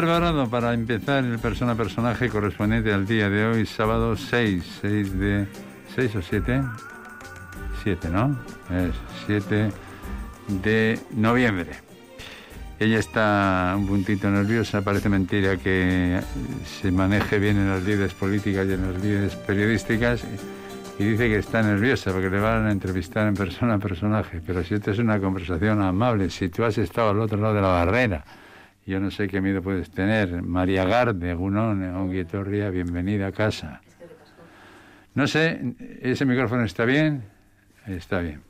preparado para empezar el persona personaje correspondiente al día de hoy, sábado 6, 6 de 6 o 7? 7, ¿no? Es 7 de noviembre. Ella está un puntito nerviosa, parece mentira que se maneje bien en las líderes políticas y en las líderes periodísticas y dice que está nerviosa porque le van a entrevistar en persona a personaje, pero si esta es una conversación amable, si tú has estado al otro lado de la barrera, yo no sé qué miedo puedes tener. María Garde, Gunón, Onguietorria, bienvenida a casa. No sé, ¿ese micrófono está bien? Está bien.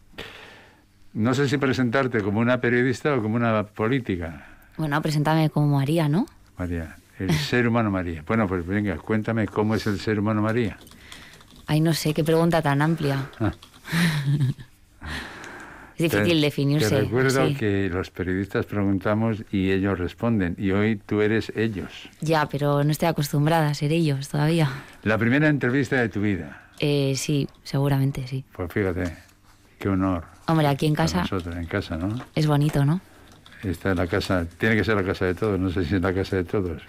No sé si presentarte como una periodista o como una política. Bueno, preséntame como María, ¿no? María, el ser humano María. Bueno, pues venga, cuéntame cómo es el ser humano María. Ay, no sé, qué pregunta tan amplia. Ah. Es difícil definirse. Te recuerdo que los periodistas preguntamos y ellos responden, y hoy tú eres ellos. Ya, pero no estoy acostumbrada a ser ellos todavía. La primera entrevista de tu vida. Eh, sí, seguramente sí. Pues fíjate, qué honor. Hombre, aquí en casa. Nosotros, en casa, ¿no? Es bonito, ¿no? Esta es la casa, tiene que ser la casa de todos, no sé si es la casa de todos.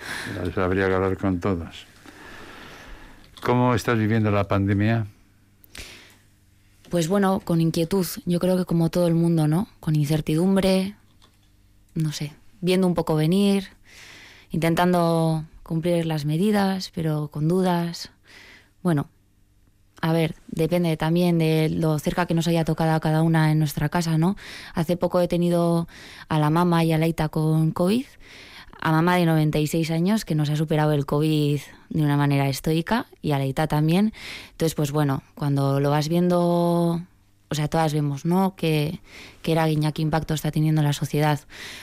Habría que hablar con todos. ¿Cómo estás viviendo la pandemia? Pues bueno, con inquietud, yo creo que como todo el mundo, ¿no? Con incertidumbre, no sé, viendo un poco venir, intentando cumplir las medidas, pero con dudas. Bueno, a ver, depende también de lo cerca que nos haya tocado cada una en nuestra casa, ¿no? Hace poco he tenido a la mamá y a la Ita con COVID a mamá de 96 años que nos ha superado el COVID de una manera estoica y a Leita también. Entonces, pues bueno, cuando lo vas viendo, o sea, todas vemos, ¿no? Que, que era guiña, qué impacto está teniendo la sociedad.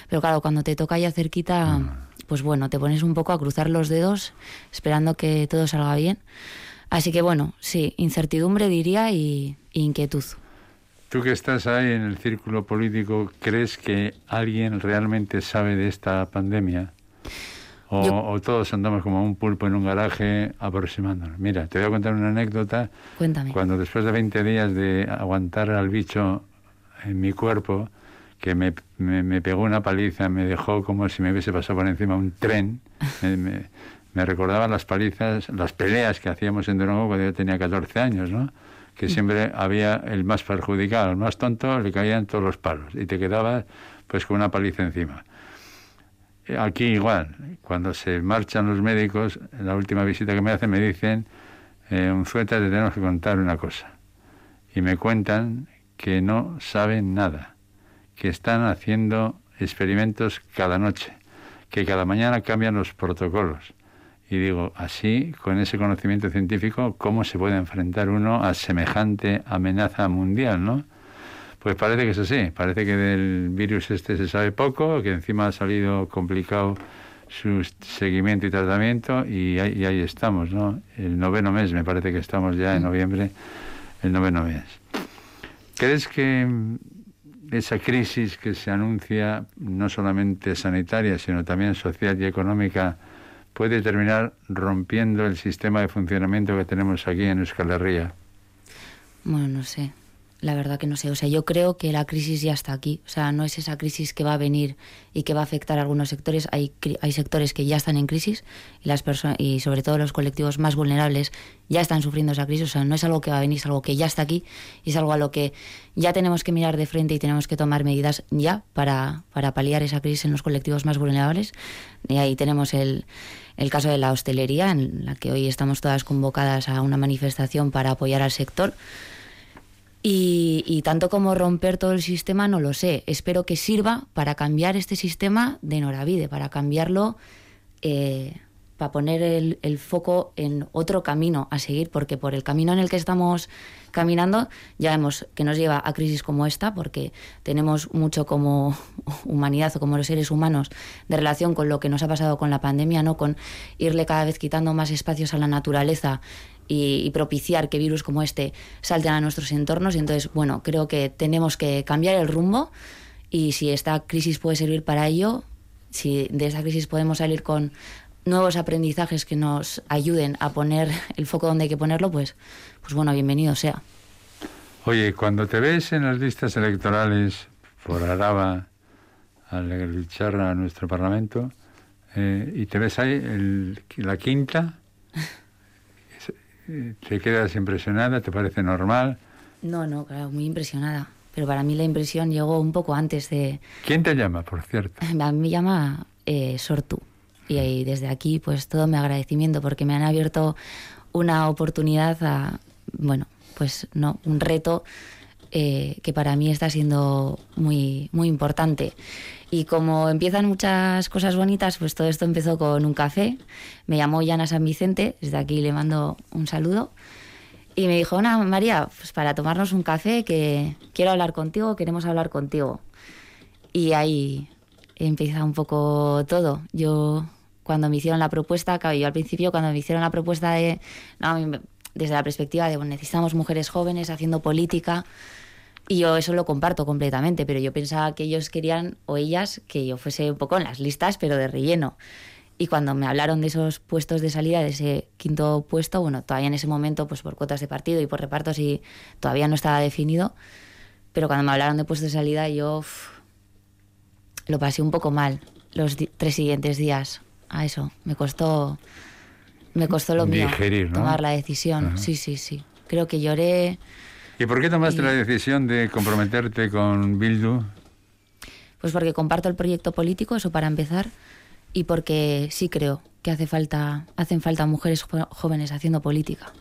Pero claro, cuando te toca ya cerquita, mm. pues bueno, te pones un poco a cruzar los dedos esperando que todo salga bien. Así que bueno, sí, incertidumbre diría y inquietud. Tú que estás ahí en el círculo político, ¿crees que alguien realmente sabe de esta pandemia? O, todos andamos como un pulpo en un garaje aproximándonos. Mira, te voy a contar una anécdota. Cuéntame. Cuando después de 20 días de aguantar al bicho en mi cuerpo, que me, me, pegó una paliza, me dejó como si me hubiese pasado por encima un tren, me, me, recordaba las palizas, las peleas que hacíamos en Durango cuando yo tenía 14 años, ¿no? Que siempre había el más perjudicado, el más tonto, le caían todos los palos y te quedabas pues con una paliza encima. Aquí igual, cuando se marchan los médicos, en la última visita que me hacen me dicen, eh, un sueta te tenemos que contar una cosa. Y me cuentan que no saben nada, que están haciendo experimentos cada noche, que cada mañana cambian los protocolos, y digo, así, con ese conocimiento científico, ¿cómo se puede enfrentar uno a semejante amenaza mundial, no? Pues parece que es así, parece que del virus este se sabe poco, que encima ha salido complicado su seguimiento y tratamiento y ahí, y ahí estamos, ¿no? El noveno mes, me parece que estamos ya en noviembre, el noveno mes. ¿Crees que esa crisis que se anuncia, no solamente sanitaria, sino también social y económica, puede terminar rompiendo el sistema de funcionamiento que tenemos aquí en Euskal Herria? Bueno, no sé. La verdad que no sé. O sea, yo creo que la crisis ya está aquí. O sea, no es esa crisis que va a venir y que va a afectar a algunos sectores. Hay, hay sectores que ya están en crisis y, las y sobre todo los colectivos más vulnerables ya están sufriendo esa crisis. O sea, no es algo que va a venir, es algo que ya está aquí y es algo a lo que ya tenemos que mirar de frente y tenemos que tomar medidas ya para, para paliar esa crisis en los colectivos más vulnerables. Y ahí tenemos el, el caso de la hostelería, en la que hoy estamos todas convocadas a una manifestación para apoyar al sector. Y, tanto como romper todo el sistema, no lo sé. Espero que sirva para cambiar este sistema de Noravide, para cambiarlo, eh, para poner el, el, foco en otro camino a seguir, porque por el camino en el que estamos caminando, ya vemos que nos lleva a crisis como esta, porque tenemos mucho como humanidad o como los seres humanos de relación con lo que nos ha pasado con la pandemia, ¿no? Con irle cada vez quitando más espacios a la naturaleza y, propiciar que virus como este salten a nuestros entornos. Y entonces, bueno, creo que tenemos que cambiar el rumbo y si esta crisis puede servir para ello, si de esta crisis podemos salir con nuevos aprendizajes que nos ayuden a poner el foco donde hay que ponerlo, pues, pues bueno, bienvenido sea. Oye, cuando te ves en las listas electorales por Araba al luchar a nuestro Parlamento, eh, y te ves ahí, el- la quinta, te quedas impresionada, te parece normal. No, no, claro, muy impresionada. Pero para mí la impresión llegó un poco antes de... ¿Quién te llama, por cierto? A mí me llama eh, Sortu. Y ahí, desde aquí, pues todo mi agradecimiento porque me han abierto una oportunidad a, bueno, pues no, un reto eh, que para mí está siendo muy, muy importante. Y como empiezan muchas cosas bonitas, pues todo esto empezó con un café. Me llamó Yana San Vicente, desde aquí le mando un saludo. Y me dijo, Ana María, pues para tomarnos un café, que quiero hablar contigo, queremos hablar contigo. Y ahí empieza un poco todo. Yo, cuando me hicieron la propuesta, yo al principio, cuando me hicieron la propuesta de, no, desde la perspectiva de, bueno, necesitamos mujeres jóvenes haciendo política, y yo eso lo comparto completamente, pero yo pensaba que ellos querían, o ellas, que yo fuese un poco en las listas, pero de relleno. Y cuando me hablaron de esos puestos de salida, de ese quinto puesto, bueno, todavía en ese momento, pues por cuotas de partido y por repartos, y todavía no estaba definido, pero cuando me hablaron de puestos de salida, yo lo pasé un poco mal los tres siguientes días a eso. Me costó, me costó lo mío Digerir, ¿no? tomar la decisión. Ajá. Sí, sí, sí. Creo que lloré. ¿Y por qué tomaste Y- la decisión de comprometerte con Bildu? Pues porque comparto el proyecto político, eso para empezar, y porque sí creo que hace falta, hacen falta mujeres jóvenes haciendo política.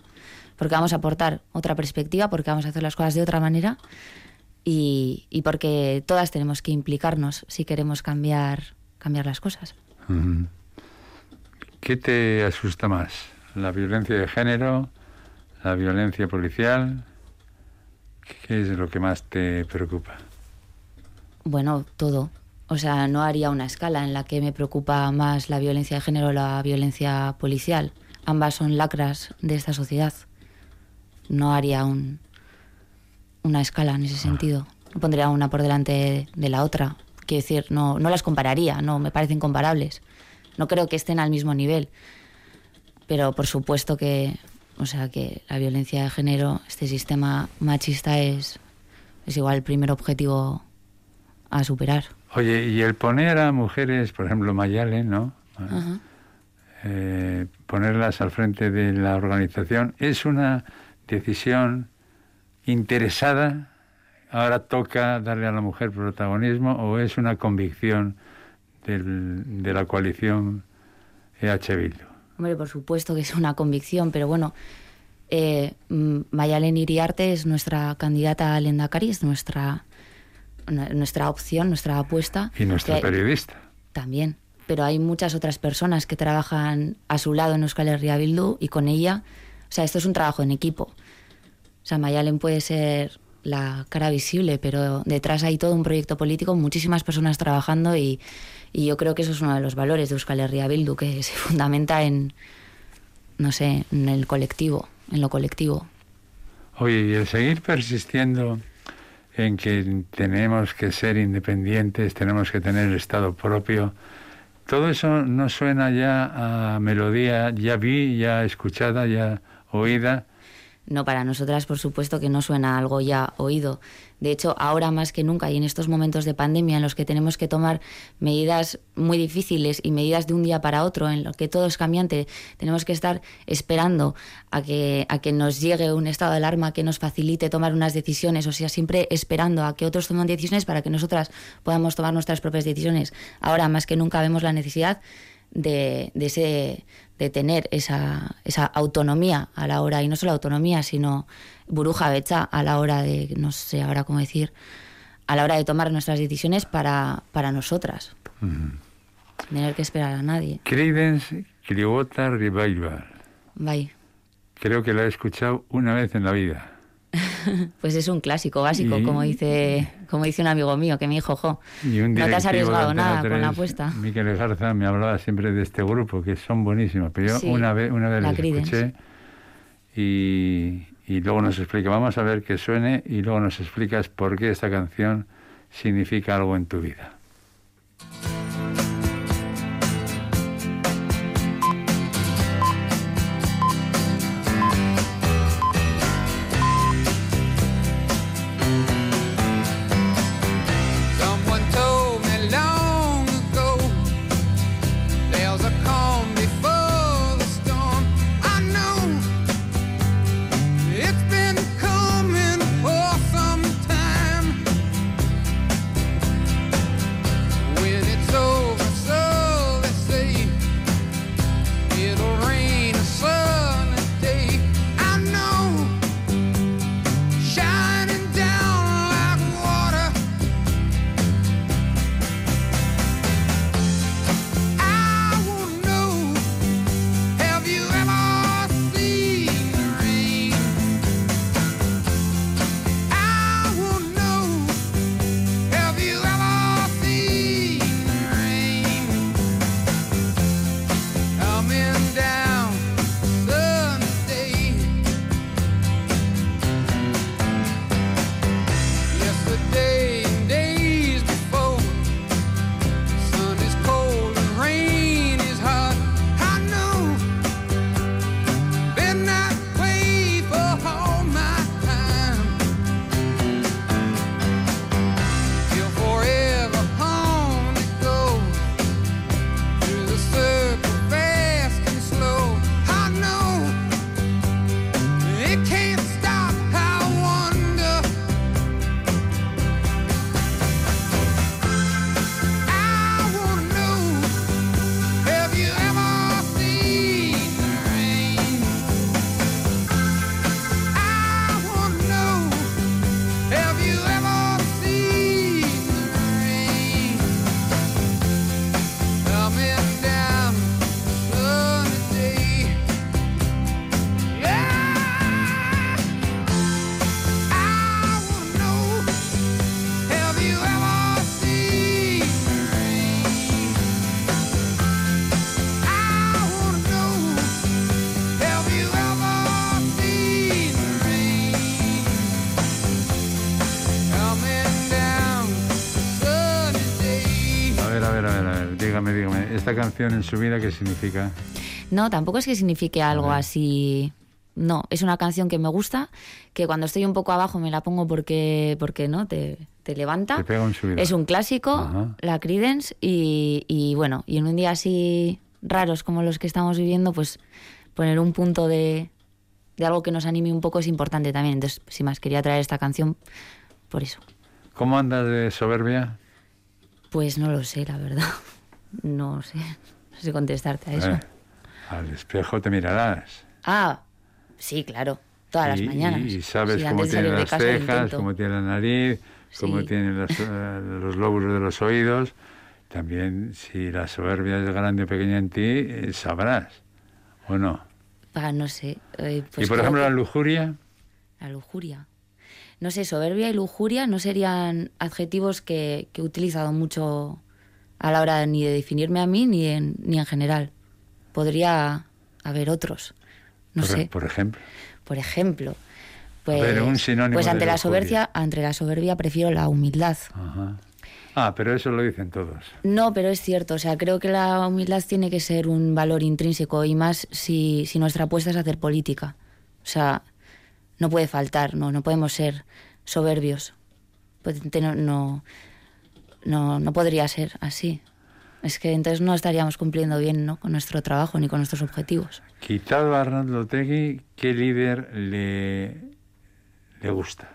Porque vamos a aportar otra perspectiva, porque vamos a hacer las cosas de otra manera y, y porque todas tenemos que implicarnos si queremos cambiar, cambiar las cosas. ¿Qué te asusta más? ¿La violencia de género? ¿La violencia policial? ¿Qué es lo que más te preocupa? Bueno, todo. O sea, no haría una escala en la que me preocupa más la violencia de género o la violencia policial. Ambas son lacras de esta sociedad. No haría un, una escala en ese sentido. No pondría una por delante de la otra. Quiero decir, no, no las compararía, no, me parecen comparables. No creo que estén al mismo nivel. Pero por supuesto que, o sea, que la violencia de género, este sistema machista es, es igual el primer objetivo a superar. Oye, y el poner a mujeres, por ejemplo, Mayalen, ¿no? Ajá. Eh, ponerlas al frente de la organización, ¿es una decisión interesada? ¿Ahora toca darle a la mujer protagonismo o es una convicción del- de la coalición EH Bildu? Hombre, por supuesto que es una convicción, pero bueno, eh, mm, Mayalen Iriarte es nuestra candidata al Endacari, es nuestra, nu- nuestra opción, nuestra apuesta. Y nuestra periodista. También. Pero hay muchas otras personas que trabajan a su lado en Euskal Herria Bildu y con ella. O sea, esto es un trabajo en equipo. O sea, Mayalen puede ser la cara visible, pero detrás hay todo un proyecto político, muchísimas personas trabajando y, yo creo que eso es uno de los valores de Euskal Herria Bildu, que se fundamenta en, no sé, en el colectivo, en lo colectivo. Oye, y el seguir persistiendo en que tenemos que ser independientes, tenemos que tener el Estado propio, todo eso no suena ya a melodía ya vi, ya escuchada, ya oída. No, para nosotras, por supuesto, que no suena algo ya oído. De hecho, ahora más que nunca y en estos momentos de pandemia en los que tenemos que tomar medidas muy difíciles y medidas de un día para otro, en los que todo es cambiante, tenemos que estar esperando a que, a que nos llegue un estado de alarma que nos facilite tomar unas decisiones, o sea, siempre esperando a que otros tomen decisiones para que nosotras podamos tomar nuestras propias decisiones. Ahora más que nunca vemos la necesidad de, de, ese, de tener esa, esa autonomía a la hora, y no solo autonomía, sino buruja becha a la hora de, no sé ahora cómo decir, a la hora de tomar nuestras decisiones para, para nosotras. Tener que esperar a nadie. Creedence Clearwater Revival. Bye. Creo que la he escuchado una vez en la vida. Pues es un clásico básico, Y- como dice como dice un amigo mío que me dijo, jo, no te has arriesgado nada con la 3, apuesta. Miquel Garza me hablaba siempre de este grupo, que son buenísimos. Pero yo Sí, una vez, una vez les escuché y, y luego nos explica, vamos a ver que suene y luego nos explicas por qué esta canción significa algo en tu vida. Canción en su vida, ¿qué significa? No, tampoco es que signifique algo así. No, es una canción que me gusta, que cuando estoy un poco abajo me la pongo porque, porque no, te, te levanta. Te pega un. Es un clásico, Ajá. la Credence, y, y bueno, y en un día así raros como los que estamos viviendo, pues poner un punto de, de algo que nos anime un poco es importante también. Entonces, sin más, quería traer esta canción por eso. ¿Cómo andas de soberbia? Pues no lo sé, la verdad. No sé, no sé contestarte a eso. Eh, al espejo te mirarás. Ah, sí, claro, todas y, las mañanas. Y, y sabes Sí, cómo tiene las cejas, cómo tiene la nariz, cómo Sí. tienen las, eh, los lóbulos de los oídos. También si la soberbia es grande o pequeña en ti, eh, sabrás. ¿O no? Ah, no sé. eh, pues y por ejemplo que- la lujuria, La lujuria. No sé, soberbia y lujuria no serían adjetivos que, que he utilizado mucho a la hora ni de definirme a mí ni en, ni en general. Podría haber otros. No por, sé. por ejemplo. Por ejemplo, pues, ver, un sinónimo pues de ante la soberbia, ante la soberbia prefiero la humildad. Ajá. Ah, pero eso lo dicen todos. No, pero es cierto. O sea, creo que la humildad tiene que ser un valor intrínseco y más si, si nuestra apuesta es hacer política. O sea, no puede faltar, no, no podemos ser soberbios. Pues, no, no, no, no podría ser así. Es que entonces no estaríamos cumpliendo bien ¿no? con nuestro trabajo ni con nuestros objetivos. Quitado a Arnaldo Tegui, ¿qué líder le, le gusta?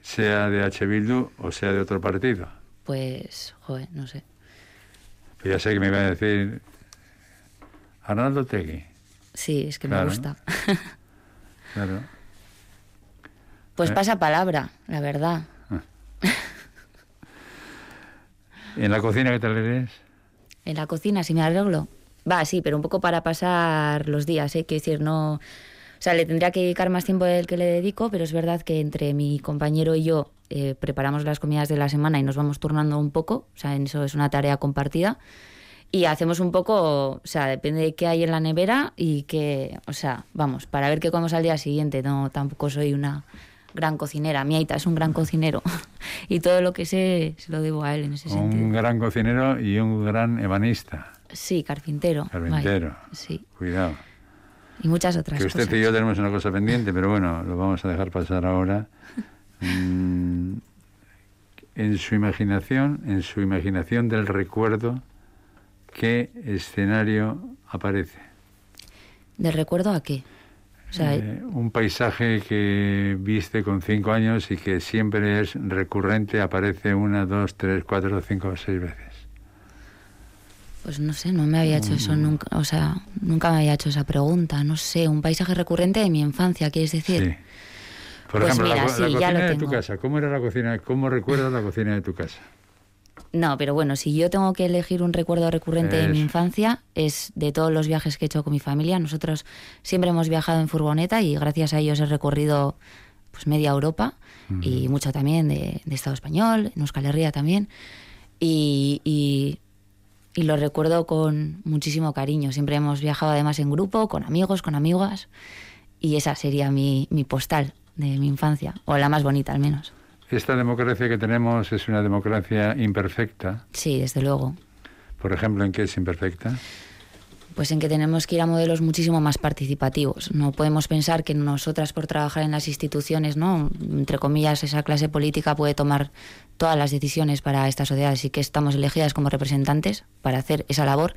Sea de H. Bildu o sea de otro partido. Pues, joder, no sé. Pues ya sé que me iba a decir Arnaldo Tegui. Sí, es que Claro. me gusta. Claro. Pues Eh. pasa palabra, la verdad. ¿En la cocina qué tal eres? En la cocina, si me arreglo. Va, sí, pero un poco para pasar los días, ¿eh? Quiero decir, no. O sea, le tendría que dedicar más tiempo del que le dedico, pero es verdad que entre mi compañero y yo eh, preparamos las comidas de la semana y nos vamos turnando un poco. O sea, eso es una tarea compartida. Y hacemos un poco, o sea, depende de qué hay en la nevera y que, o sea, vamos, para ver qué comemos al día siguiente. No, tampoco soy una gran cocinera. Mi aita es un gran cocinero y todo lo que sé se lo debo a él en ese sentido. Un gran cocinero y un gran ebanista. Sí, carpintero. Carpintero. Sí, Cuidado. y muchas otras Que usted cosas. y yo tenemos una cosa pendiente, pero bueno, lo vamos a dejar pasar ahora. Mm, en su imaginación, en su imaginación del recuerdo, ¿qué escenario aparece? ¿Del recuerdo a qué? O sea, Eh, un paisaje que viste con cinco años y que siempre es recurrente, aparece una, dos, tres, cuatro, cinco o seis veces. pues no sé, no me había hecho Mm. eso nunca. O sea, nunca me había hecho esa pregunta. No sé, un paisaje recurrente de mi infancia, ¿quieres decir? Sí. Por Pues ejemplo, mira, la, sí, cocina de tu casa. ¿Cómo era la cocina? ¿Cómo recuerdas la cocina de tu casa? No, pero bueno, si yo tengo que elegir un recuerdo recurrente de mi infancia, es de todos los viajes que he hecho con mi familia. Nosotros siempre hemos viajado en furgoneta y gracias a ellos he recorrido pues media Europa y mucho también de, de Estado español, en Euskal Herria también. Y, y, y lo recuerdo con muchísimo cariño. Siempre hemos viajado además en grupo, con amigos, con amigas. Y esa sería mi, mi postal de mi infancia, o la más bonita al menos. Esta democracia que tenemos es una democracia imperfecta. Sí, desde luego. Por ejemplo, ¿en qué es imperfecta? Pues en que tenemos que ir a modelos muchísimo más participativos. No podemos pensar que nosotras por trabajar en las instituciones, ¿no? Entre comillas, esa clase política puede tomar todas las decisiones para esta sociedad, así que estamos elegidas como representantes para hacer esa labor,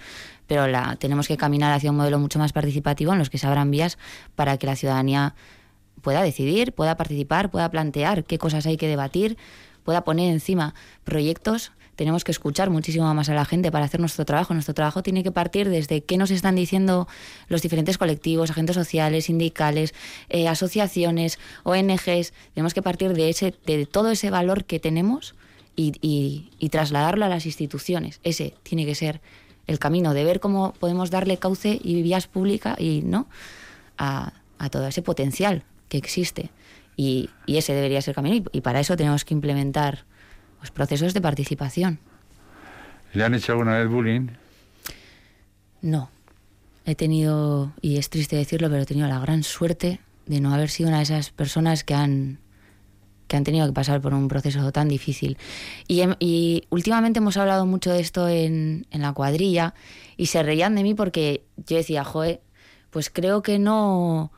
pero la tenemos que caminar hacia un modelo mucho más participativo en los que se abran vías para que la ciudadanía pueda decidir, pueda participar, pueda plantear qué cosas hay que debatir, pueda poner encima proyectos. Tenemos que escuchar muchísimo más a la gente para hacer nuestro trabajo. Nuestro trabajo tiene que partir desde qué nos están diciendo los diferentes colectivos, agentes sociales, sindicales, eh, asociaciones, ONGs. Tenemos que partir de, ese, de todo ese valor que tenemos y, y- y trasladarlo a las instituciones. Ese tiene que ser el camino de ver cómo podemos darle cauce y vías públicas y no a, a todo ese potencial que existe. Y, y ese debería ser el camino. Y, y para eso tenemos que implementar pues, procesos de participación. ¿Le han hecho alguna vez bullying? No. He tenido, y es triste decirlo, pero he tenido la gran suerte de no haber sido una de esas personas que han que han tenido que pasar por un proceso tan difícil. Y, y últimamente hemos hablado mucho de esto en, en la cuadrilla y se reían de mí porque yo decía, joe, pues creo que no,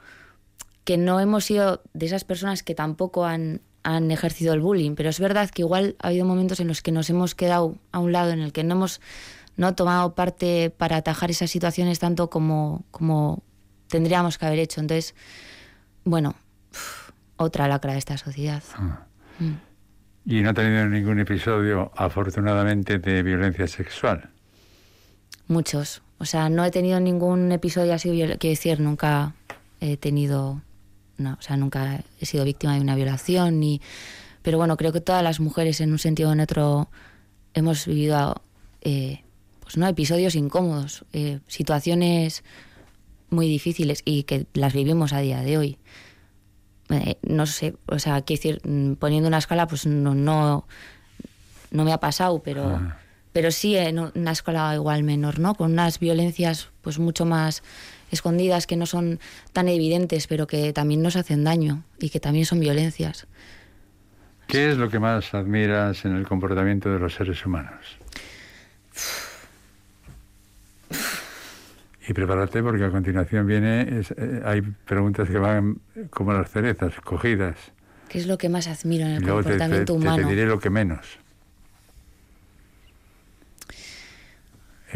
que no hemos sido de esas personas que tampoco han, han ejercido el bullying, pero es verdad que igual ha habido momentos en los que nos hemos quedado a un lado, en el que no hemos no tomado parte para atajar esas situaciones tanto como, como tendríamos que haber hecho. Entonces, bueno, otra lacra de esta sociedad. Mm. Y no ha tenido ningún episodio, afortunadamente, de violencia sexual. Muchos. O sea, no he tenido ningún episodio así, quiero decir, nunca he tenido, no, o sea, nunca he sido víctima de una violación, ni, pero bueno, creo que todas las mujeres en un sentido o en otro hemos vivido, eh, pues no, episodios incómodos, eh, situaciones muy difíciles y que las vivimos a día de hoy. Eh, no sé, o sea, quiero decir, mm, poniendo una escala, pues no, no, no me ha pasado, pero Ah. pero sí en una escala igual menor, ¿no? Con unas violencias pues mucho más escondidas que no son tan evidentes, pero que también nos hacen daño y que también son violencias. ¿Qué es lo que más admiras en el comportamiento de los seres humanos? Y prepárate porque a continuación viene, es- eh, hay preguntas que van como las cerezas, cogidas. ¿Qué es lo que más admiro en el luego te, te- comportamiento te humano? pediré lo que menos.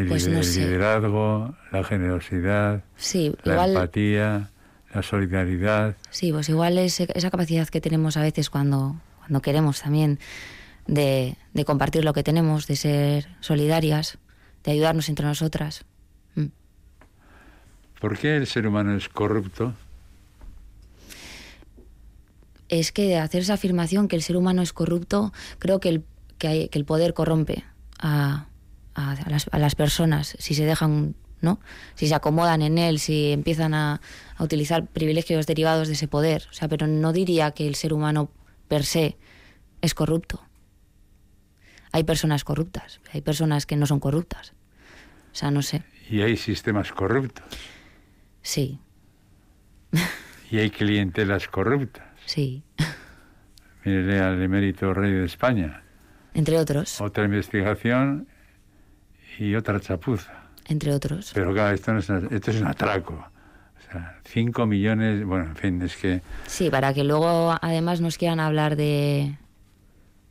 El, Pues lider- no el sé. liderazgo, la generosidad, Sí, la igual empatía, la solidaridad. sí, pues igual es esa capacidad que tenemos a veces cuando cuando queremos también de, de compartir lo que tenemos, de ser solidarias, de ayudarnos entre nosotras. Mm. ¿Por qué el ser humano es corrupto? es que hacer esa afirmación que el ser humano es corrupto, creo que el, que hay- que el poder corrompe a, a- a las, a las personas si se dejan, ¿no? Si se acomodan en él, si empiezan a, a utilizar privilegios derivados de ese poder. O sea, pero no diría que el ser humano per se es corrupto. Hay personas corruptas, hay personas que no son corruptas. O sea, no sé. Y hay sistemas corruptos. Sí, Y hay clientelas corruptas. sí. Mire al emérito rey de España. Entre otros, Otra investigación y otra chapuza. entre otros. Pero claro, esto, no es, esto es un atraco. O sea, 5 millones, bueno, en fin, es que Sí, para que luego además nos quieran hablar de,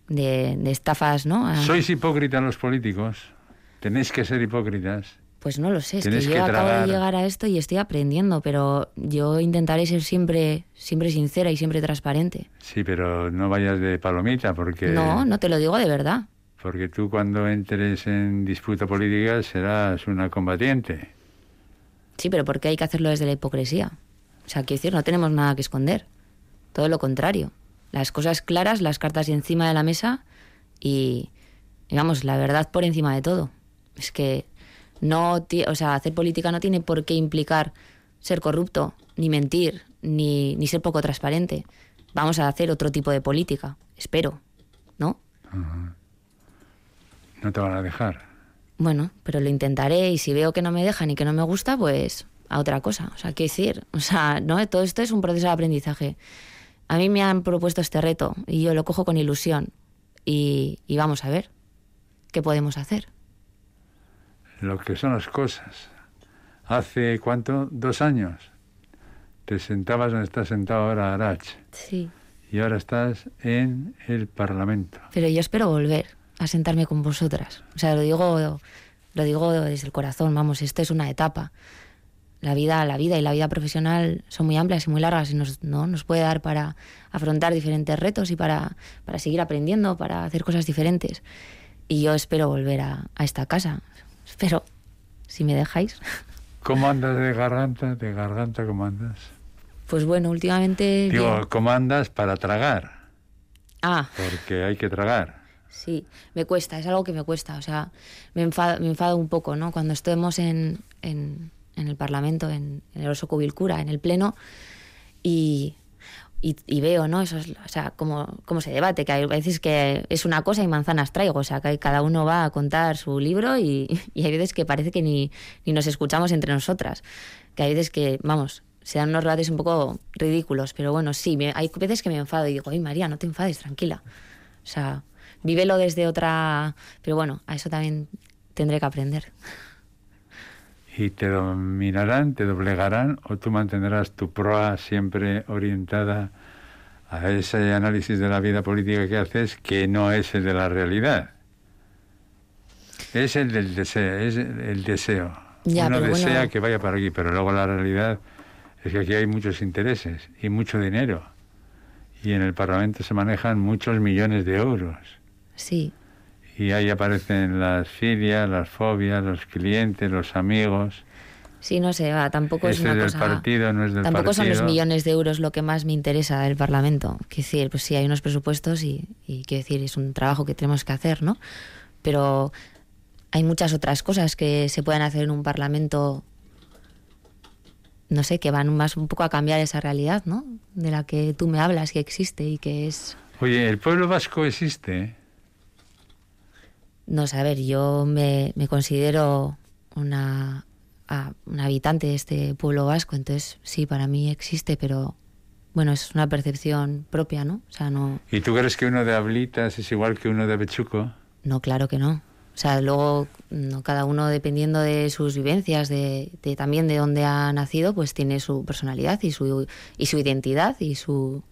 de, de estafas, ¿no? A- sois hipócritas los políticos. Tenéis que ser hipócritas. Pues no lo sé, es que Tienes yo que acabo tragar. de llegar a esto y estoy aprendiendo, pero yo intentaré ser siempre, siempre sincera y siempre transparente. Sí, pero no vayas de palomita porque, No, no te lo digo de verdad. Porque tú cuando entres en disputa política serás una combatiente. Sí, pero ¿por qué hay que hacerlo desde la hipocresía? O sea, quiero decir, no tenemos nada que esconder. Todo lo contrario. Las cosas claras, las cartas encima de la mesa y, digamos, la verdad por encima de todo. Es que no, o sea, hacer política no tiene por qué implicar ser corrupto, ni mentir, ni, ni ser poco transparente. Vamos a hacer otro tipo de política, espero, ¿no? No te van a dejar. Bueno, pero lo intentaré y si veo que no me dejan y que no me gusta, pues a otra cosa. O sea, ¿qué decir? O sea, no, todo esto es un proceso de aprendizaje. A mí me han propuesto este reto y yo lo cojo con ilusión y, y vamos a ver qué podemos hacer. Lo que son las cosas. Hace cuánto? Dos años. Te sentabas donde estás sentado ahora, Arach. Sí. Y ahora estás en el Parlamento. Pero yo espero volver a sentarme con vosotras. O sea, lo digo, lo digo desde el corazón, vamos, esto es una etapa. La vida, la vida y la vida profesional son muy amplias y muy largas y nos, ¿no? nos puede dar para afrontar diferentes retos y para, para seguir aprendiendo, para hacer cosas diferentes. Y yo espero volver a, a esta casa. Espero, si me dejáis. ¿Cómo andas de garganta? ¿De garganta cómo andas? Pues bueno, últimamente... Digo, bien. ¿cómo andas para tragar? Ah, Porque hay que tragar. Sí, me cuesta, es algo que me cuesta. O sea, me enfado, me enfado un poco, ¿no? Cuando estemos en, en, en el Parlamento, en, en el Oso Cubilcura, en el Pleno, y, y, y veo, ¿no? Eso es, o sea, cómo, cómo se debate, que hay veces que es una cosa y manzanas traigo, o sea, que cada uno va a contar su libro y, y hay veces que parece que ni, ni nos escuchamos entre nosotras. Que hay veces que, vamos, se dan unos debates un poco ridículos, pero bueno, sí, me- hay veces que me enfado y digo, ay María, no te enfades, tranquila. O sea, vívelo desde otra... Pero bueno, a eso también tendré que aprender. ¿Y te dominarán, te doblegarán o tú mantendrás tu proa siempre orientada a ese análisis de la vida política que haces que no es el de la realidad? Es el del deseo, es el deseo. Ya, Uno bueno. desea que vaya para aquí, pero luego la realidad es que aquí hay muchos intereses y mucho dinero. Y en el Parlamento se manejan muchos millones de euros. Sí, Y ahí aparecen las filias, las fobias, los clientes, los amigos. sí, no sé, va, tampoco es Este una es del cosa... partido, no es del Tampoco son los partido. millones de euros lo que más me interesa del Parlamento. Quiero decir, pues sí, hay unos presupuestos y, y quiero decir, es un trabajo que tenemos que hacer, ¿no? Pero hay muchas otras cosas que se pueden hacer en un Parlamento, no sé, que van más un poco a cambiar esa realidad, ¿no? De la que tú me hablas, que existe y que es... Oye, el pueblo vasco existe. No sé, a ver, yo me, me considero una, a- una habitante de este pueblo vasco, entonces sí, para mí existe, pero bueno, es una percepción propia, ¿no? O sea, no, ¿Y tú crees que uno de Ablitas es igual que uno de Bechuco? no, claro que no. O sea, luego no, cada uno dependiendo de sus vivencias, de, de también de dónde ha nacido, pues tiene su personalidad y su, y su identidad y su,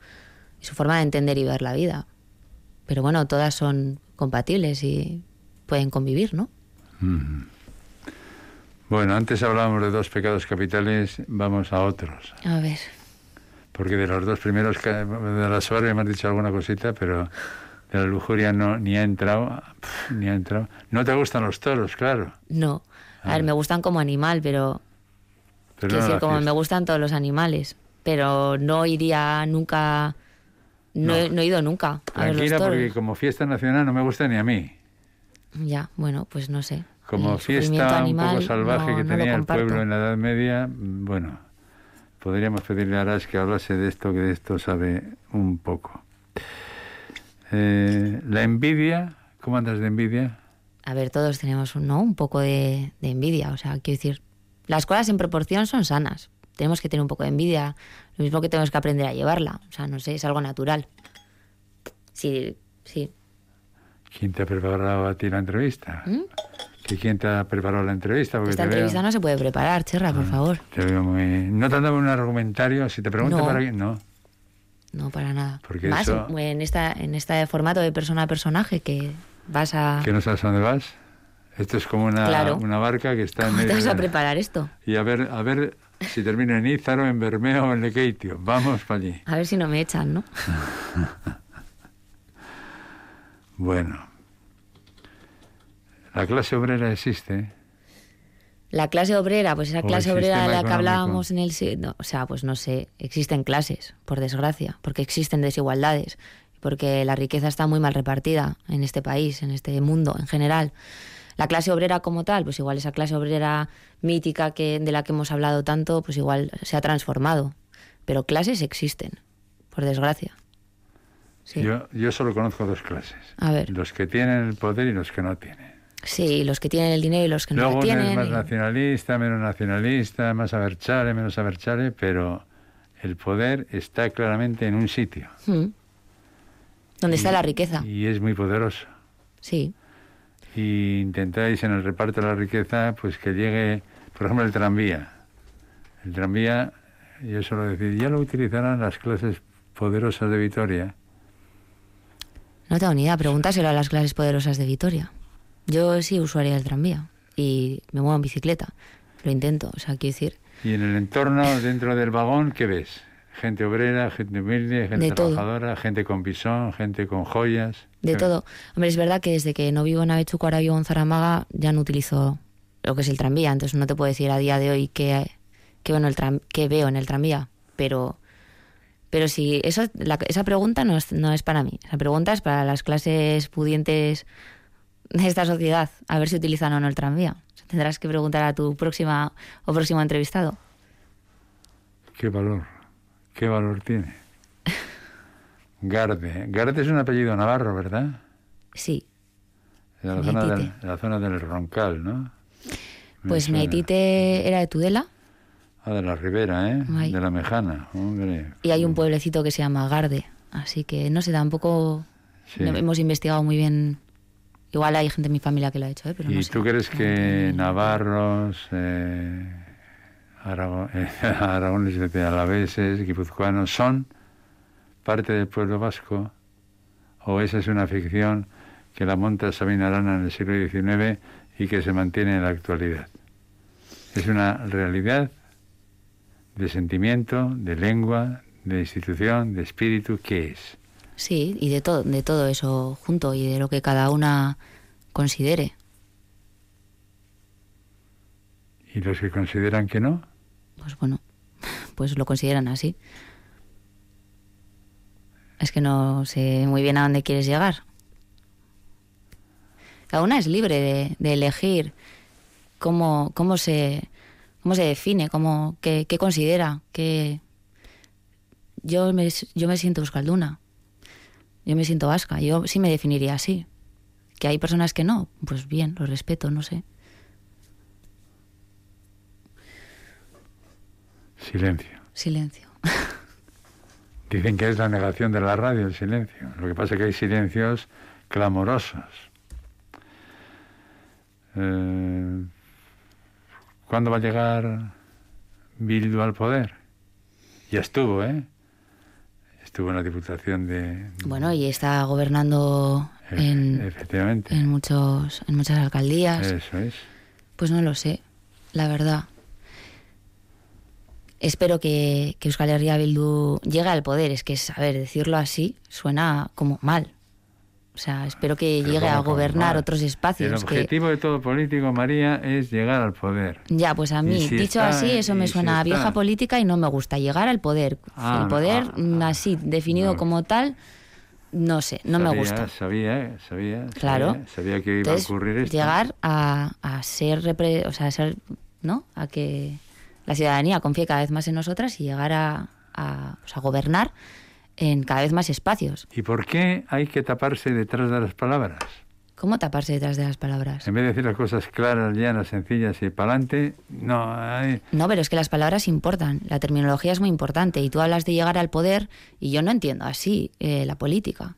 y su forma de entender y ver la vida. Pero bueno, todas son compatibles y pueden convivir, ¿no? Mm. Bueno, antes hablábamos de dos pecados capitales, vamos a otros. A ver. Porque de los dos primeros, de la soberbia me has dicho alguna cosita, pero de la lujuria no, ni ha entrado, pf, ni ha entrado. No te gustan los toros, claro. No. A ver, me gustan como animal, pero Pero no decir, como me fiesta. gustan todos los animales. Pero no iría nunca. No, He, no he ido nunca a ver los Tranquila, toros. porque como fiesta nacional no me gusta ni a mí. Ya, bueno, pues no sé. Como El fiesta un animal, poco salvaje no- que no tenía el pueblo en la Edad Media, bueno, podríamos pedirle a Aras que hablase de esto, que de esto sabe un poco. Eh, la envidia, ¿cómo andas de envidia? A ver, todos tenemos un, ¿no? un poco de, de envidia. O sea, quiero decir, las cosas en proporción son sanas. Tenemos que tener un poco de envidia. Lo mismo que tenemos que aprender a llevarla. O sea, no sé, es algo natural. Sí, sí. ¿Quién te ha preparado a ti la entrevista? ¿Mm? ¿Que ¿Quién te ha preparado la entrevista? Porque Esta te entrevista veo, no se puede preparar, Cherra, por favor. te veo muy... ¿No te han dado un argumentario? Si te pregunto No. para qué... No. No, para nada. Porque eso- en, esta, en este formato de persona a personaje que vas a... ¿Que no sabes a dónde vas? Esto es como una, Claro. una barca que está en ¿Cómo te medio vas a preparar esto? Y a ver, a ver si termina en Ízaro, en Bermeo o en Lequeitio. Vamos para allí. A ver si no me echan, ¿no? Bueno. La clase obrera existe. La clase obrera, pues esa clase obrera de la que económico. hablábamos en el... si- no, o sea, pues no sé, existen clases, por desgracia, porque existen desigualdades, porque la riqueza está muy mal repartida en este país, en este mundo en general. La clase obrera como tal, pues igual esa clase obrera mítica que, de la que hemos hablado tanto, pues igual se ha transformado. Pero clases existen, por desgracia. Sí. Yo, yo solo conozco dos clases. A ver. Los que tienen el poder y los que no tienen. Sí, los que tienen el dinero y los que no Luego lo tienen. es más nacionalista, menos nacionalista, más aberchale, menos aberchale, pero el poder está claramente en un sitio. Mm. ¿Dónde está la riqueza? Y es muy poderoso. Sí. y intentáis en el reparto de la riqueza pues que llegue, por ejemplo, el tranvía. El tranvía, yo suelo decir, ya lo utilizarán las clases poderosas de Vitoria. No tengo ni idea, pregúntaselo a las clases poderosas de Vitoria. Yo sí usuaria del tranvía y me muevo en bicicleta. Lo intento, o sea, quiero decir, Y en el entorno, dentro del vagón, ¿qué ves? Gente obrera, gente humilde, gente De todo. trabajadora, gente con pisón, gente con joyas. de ¿Qué todo. Hombre, es verdad que desde que no vivo en Avechuco, ahora vivo en Zaramaga, ya no utilizo lo que es el tranvía, entonces no te puedo decir a día de hoy qué, qué, veo, en el tram- qué veo en el tranvía, pero... Pero si eso, la- esa pregunta no es, no es para mí. Esa pregunta es para las clases pudientes de esta sociedad, a ver si utilizan o no el tranvía. Tendrás que preguntar a tu próxima o próximo entrevistado. ¿Qué valor? ¿Qué valor tiene? Garde. Garde es un apellido navarro, ¿verdad? Sí, De la, zona del, de la zona del Roncal, ¿no? Me pues. Meitite era de Tudela, Ah, de la Ribera, ¿eh? Ay. De la Mejana, hombre. Y hay un pueblecito que se llama Garde. Así que no sé, tampoco Sí. hemos investigado muy bien. Igual hay gente en mi familia que lo ha hecho, ¿eh? pero ¿Y no sé. tú crees que navarros, eh, eh, aragoneses, de alaveses, guipuzcoanos son parte del pueblo vasco? ¿O esa es una ficción que la monta Sabina Arana en el siglo XIX y que se mantiene en la actualidad? Es una realidad de sentimiento, de lengua, de institución, de espíritu, ¿qué es? Sí, y de todo, de todo eso junto y de lo que cada una considere. ¿Y los que consideran que no? Pues bueno, pues lo consideran así. Es que no sé muy bien a dónde quieres llegar. Cada una es libre de, de elegir cómo, cómo se cómo se define, cómo, qué, qué considera, qué... Yo me, yo me siento euskalduna, yo me siento vasca, yo sí me definiría así. Que hay personas que no, pues bien, lo respeto, no sé. Silencio. Silencio. Dicen que es la negación de la radio, el silencio. Lo que pasa es que hay silencios clamorosos. Eh, ¿Cuándo va a llegar Bildu al poder? Ya estuvo, ¿eh? Estuvo en la Diputación de... Bueno, y está gobernando Efe- en, Efectivamente. en muchos en muchas alcaldías. Eso es. Pues no lo sé, la verdad. Espero que, que Euskal Herria Bildu llegue al poder. Es que, a ver, decirlo así suena como mal. O sea, espero que Pero llegue a gobernar otros El espacios. que- objetivo de todo político, María, es llegar al poder. Ya, pues a mí, si dicho está- así, eso me si suena a está- vieja política y no me gusta. Llegar al poder. Ah, el poder, ah, mm, así, definido no. como tal, no sé, no me Sabía, gusta. Sabía, eh, sabía. Claro. Sabía, sabía que iba Entonces, a ocurrir esto. llegar a, a ser, repre- o sea, a ser, ¿no? A que la ciudadanía confíe cada vez más en nosotras y llegar a, a, o sea, gobernar en cada vez más espacios. ¿Y por qué hay que taparse detrás de las palabras? ¿Cómo taparse detrás de las palabras? En vez de decir las cosas claras, llanas, sencillas y para adelante, no hay... No, pero es que las palabras importan, la terminología es muy importante y tú hablas de llegar al poder y yo no entiendo así eh, la política.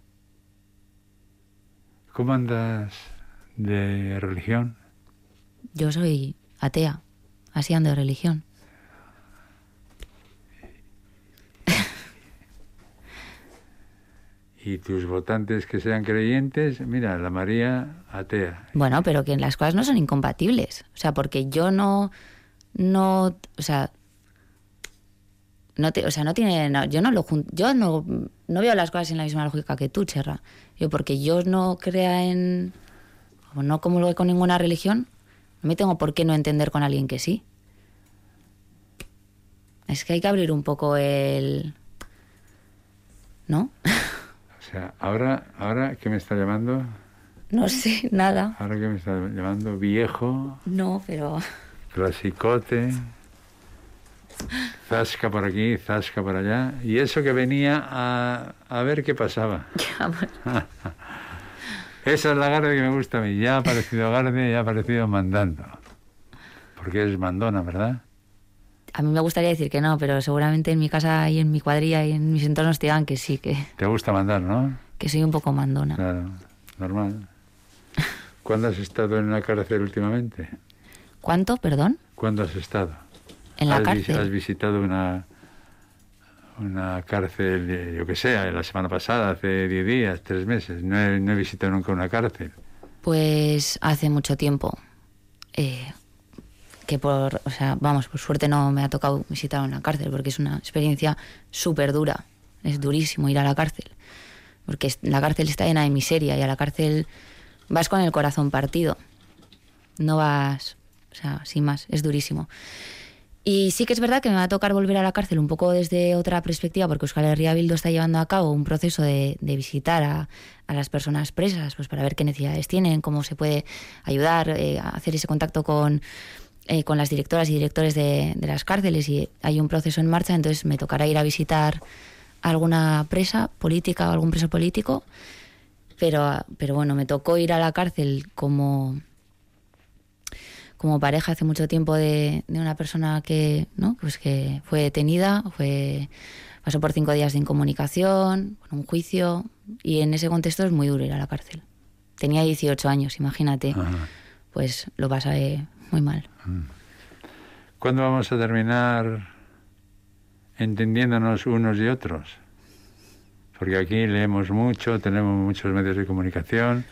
¿Cómo andas de religión? Yo soy atea, así ando de religión. Y tus votantes que sean creyentes, mira, la María atea. Bueno, pero que las cosas no son incompatibles. O sea, porque yo no, no, o sea, no te, o sea, no tiene, no, yo no lo, yo no, no veo las cosas en la misma lógica que tú, Cherra. Yo porque yo no crea en, no comulgue con ninguna religión, no me tengo por qué no entender con alguien que sí. Es que hay que abrir un poco el, ¿no? O sea, ahora, ahora que me está llamando, No sé, nada. ahora que me está llamando viejo, No, pero clasicote, zasca por aquí, zasca por allá, y eso que venía a, a ver qué pasaba. ya, bueno. Esa es la Garde que me gusta a mí. Ya ha aparecido Garde, ya ha aparecido mandando. Porque es mandona, ¿verdad? A mí me gustaría decir que no, pero seguramente en mi casa y en mi cuadrilla y en mis entornos te digan que sí, que, Te gusta mandar, ¿no? que soy un poco mandona. Claro, normal. ¿Cuándo has estado en la cárcel últimamente? ¿Cuánto, perdón? ¿Cuándo has estado? En la ¿Has, vis- cárcel. ¿Has visitado una, una cárcel, eh, yo que sé, la semana pasada, hace 10 días, 3 meses? No he, no he visitado nunca una cárcel. Pues hace mucho tiempo. eh, que por, o sea, vamos, por suerte no me ha tocado visitar una cárcel, porque es una experiencia súper dura. Es durísimo ir a la cárcel. Porque la cárcel está llena de miseria y a la cárcel vas con el corazón partido. No vas, o sea, sin más, es durísimo. Y sí que es verdad que me va a tocar volver a la cárcel un poco desde otra perspectiva, porque Euskal Herria Bildu está llevando a cabo un proceso de, visitar a, las personas presas, pues para ver qué necesidades tienen, cómo se puede ayudar, eh, hacer ese contacto con, eh, con las directoras y directores de, de las cárceles. Y hay un proceso en marcha, entonces me tocará ir a visitar a alguna presa política o algún preso político. Pero, pero bueno, me tocó ir a la cárcel como como pareja hace mucho tiempo de, de una persona que, ¿no? pues que fue detenida, fue pasó por cinco días de incomunicación, un juicio, y en ese contexto es muy duro ir a la cárcel. Tenía 18 años, imagínate, pues lo pasé muy mal. ¿Cuándo vamos a terminar entendiéndonos unos y otros? Porque aquí leemos mucho, tenemos muchos medios de comunicación,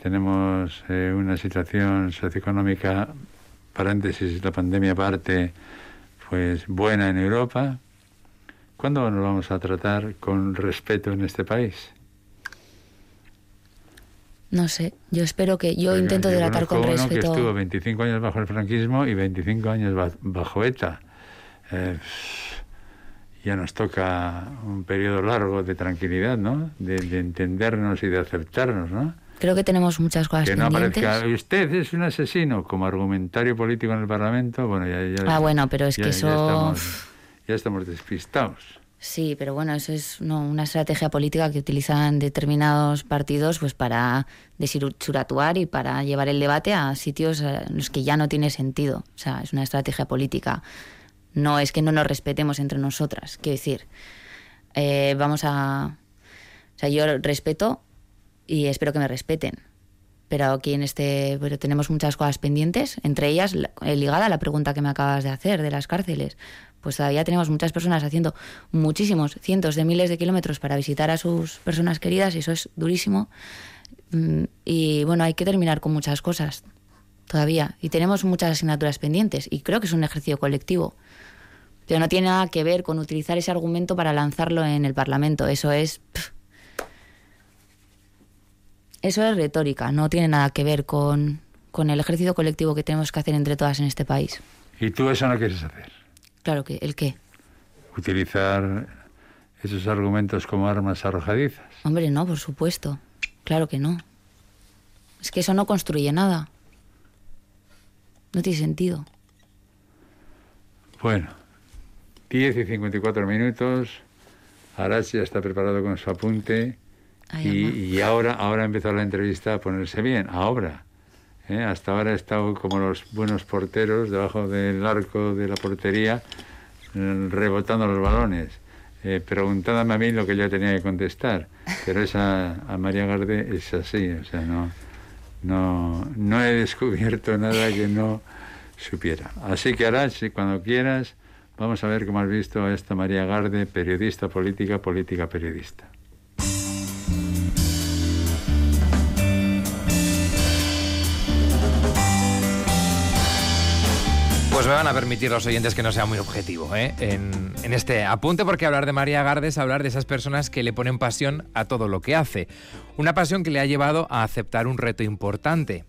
tenemos eh, una situación socioeconómica, paréntesis, la pandemia aparte, pues buena en Europa, ¿Cuándo nos vamos a tratar con respeto en este país? No sé, yo espero que yo intento tratar con respeto. que estuvo 25 años bajo el franquismo y 25 años bajo ETA. Eh, ya nos toca un periodo largo de tranquilidad, ¿no? De, entendernos y de aceptarnos, ¿no? Creo que tenemos muchas cosas que no aparezca usted es un asesino como argumentario político en el Parlamento. Bueno, ya, ah, bueno, pero es que eso ya estamos despistados. Sí, pero bueno, eso es una estrategia política que utilizan determinados partidos pues para desuratuar y para llevar el debate a sitios en los que ya no tiene sentido. O sea, es una estrategia política. No es que no nos respetemos entre nosotras. Quiero decir, eh, vamos a... O sea, yo respeto y espero que me respeten. Pero aquí en este... Pero tenemos muchas cosas pendientes, entre ellas ligada a la pregunta que me acabas de hacer de las cárceles pues todavía tenemos muchas personas haciendo muchísimos, cientos de miles de kilómetros para visitar a sus personas queridas y eso es durísimo. Mm, y bueno, hay que terminar con muchas cosas todavía y tenemos muchas asignaturas pendientes y creo que es un ejercicio colectivo. Pero no tiene nada que ver con utilizar ese argumento para lanzarlo en el Parlamento. Eso es... Eso es retórica, no tiene nada que ver con, con el ejercicio colectivo que tenemos que hacer entre todas en este país. ¿Y tú eso no quieres hacer? Claro que, ¿el qué? Utilizar esos argumentos como armas arrojadizas. Hombre, no, por supuesto. Claro que no. Es que eso no construye nada. No tiene sentido. Bueno, 10 y 54 minutos. Arachi ya está preparado con su apunte. Y, ahora, ahora empezó la entrevista a ponerse bien. Ahora. ¿eh? Hasta ahora he estado como los buenos porteros debajo del arco de la portería, eh, rebotando los balones, eh, preguntándome a mí lo que yo tenía que contestar. Pero esa, a María Garde es así, o sea, no, no, no he descubierto nada que no supiera. Así que ahora, si cuando quieras, vamos a ver cómo has visto a esta María Garde, periodista política, política periodista. Pues me van a permitir los oyentes que no sea muy objetivo ¿eh? en, este apunte, porque hablar de María Gardes es hablar de esas personas que le ponen pasión a todo lo que hace. Una pasión que le ha llevado a aceptar un reto importante,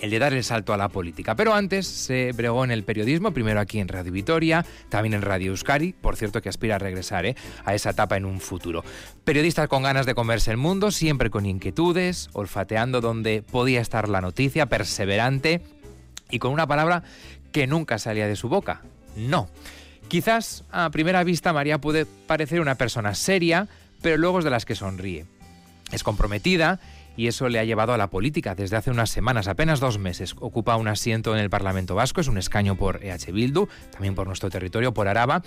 el de dar el salto a la política. Pero antes se bregó en el periodismo, primero aquí en Radio Vitoria, también en Radio Euskari, por cierto que aspira a regresar ¿eh? a esa etapa en un futuro. Periodista con ganas de comerse el mundo, siempre con inquietudes, olfateando donde podía estar la noticia, perseverante y con una palabra que nunca salía de su boca. No. Quizás a primera vista María puede parecer una persona seria, pero luego es de las que sonríe. Es comprometida y eso le ha llevado a la política desde hace unas semanas, apenas dos meses. Ocupa un asiento en el Parlamento Vasco, es un escaño por EH Bildu, también por nuestro territorio, por Araba.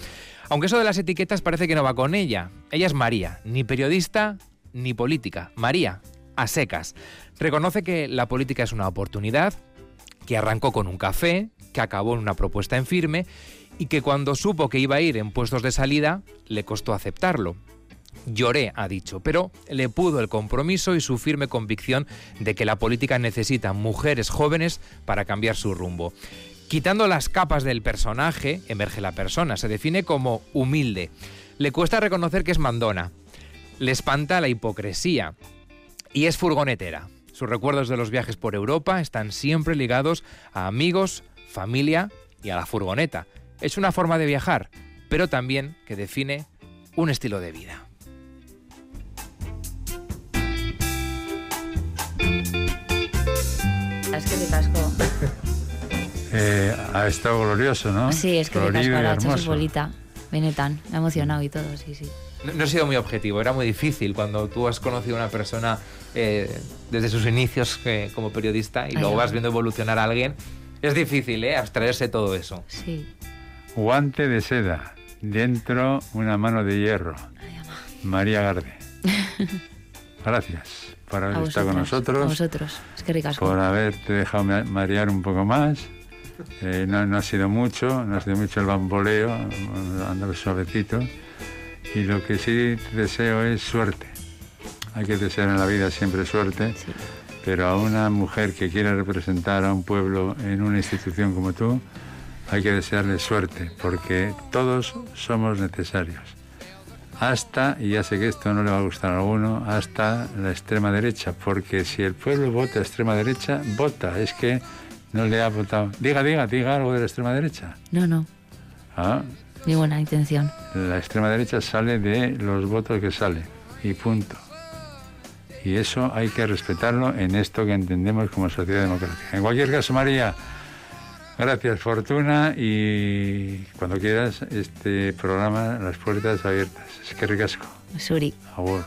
Aunque eso de las etiquetas parece que no va con ella. Ella es María, ni periodista ni política. María, a secas. Reconoce que la política es una oportunidad, que arrancó con un café, que acabó en una propuesta en firme y que cuando supo que iba a ir en puestos de salida le costó aceptarlo. Lloré, ha dicho, pero le pudo el compromiso y su firme convicción de que la política necesita mujeres jóvenes para cambiar su rumbo. Quitando las capas del personaje, emerge la persona, se define como humilde. Le cuesta reconocer que es mandona. Le espanta la hipocresía. Y es furgonetera. Sus recuerdos de los viajes por Europa están siempre ligados a amigos, familia y a la furgoneta. Es una forma de viajar, pero también que define un estilo de vida. Es que casco. Eh, ha estado glorioso, ¿no? Sí, es que me casco la hecho su bolita. Benetan, me ha emocionado y todo, sí, sí. No, he sido muy objetivo, era muy difícil cuando tú has conocido a una persona eh, desde sus inicios eh, como periodista y luego vas viendo evolucionar a alguien Es difícil, ¿eh? Abstraerse todo eso. Sí. Guante de seda, dentro una mano de hierro. María Garde. Gracias por haber estado con nosotros. A vosotros. Es que ricasco. por haberte dejado ma- marear un poco más. Eh, no, no ha sido mucho, no ha sido mucho el bamboleo, andar suavecito. Y lo que sí te deseo es suerte. Hay que desear en la vida siempre suerte, Sí. Pero a una mujer que quiera representar a un pueblo en una institución como tú, hay que desearle suerte, porque todos somos necesarios. Hasta, y ya sé que esto no le va a gustar a alguno, hasta la extrema derecha, porque si el pueblo vota extrema derecha, vota, es que no le ha votado. Diga, diga, diga algo de la extrema derecha. No, no. Ah, Ni buena intención. la extrema derecha sale de los votos que sale, y punto. Y eso hay que respetarlo en esto que entendemos como sociedad democrática. En cualquier caso, María, gracias, Fortuna, y cuando quieras, este programa, las puertas abiertas. Es que ricasco. Suri.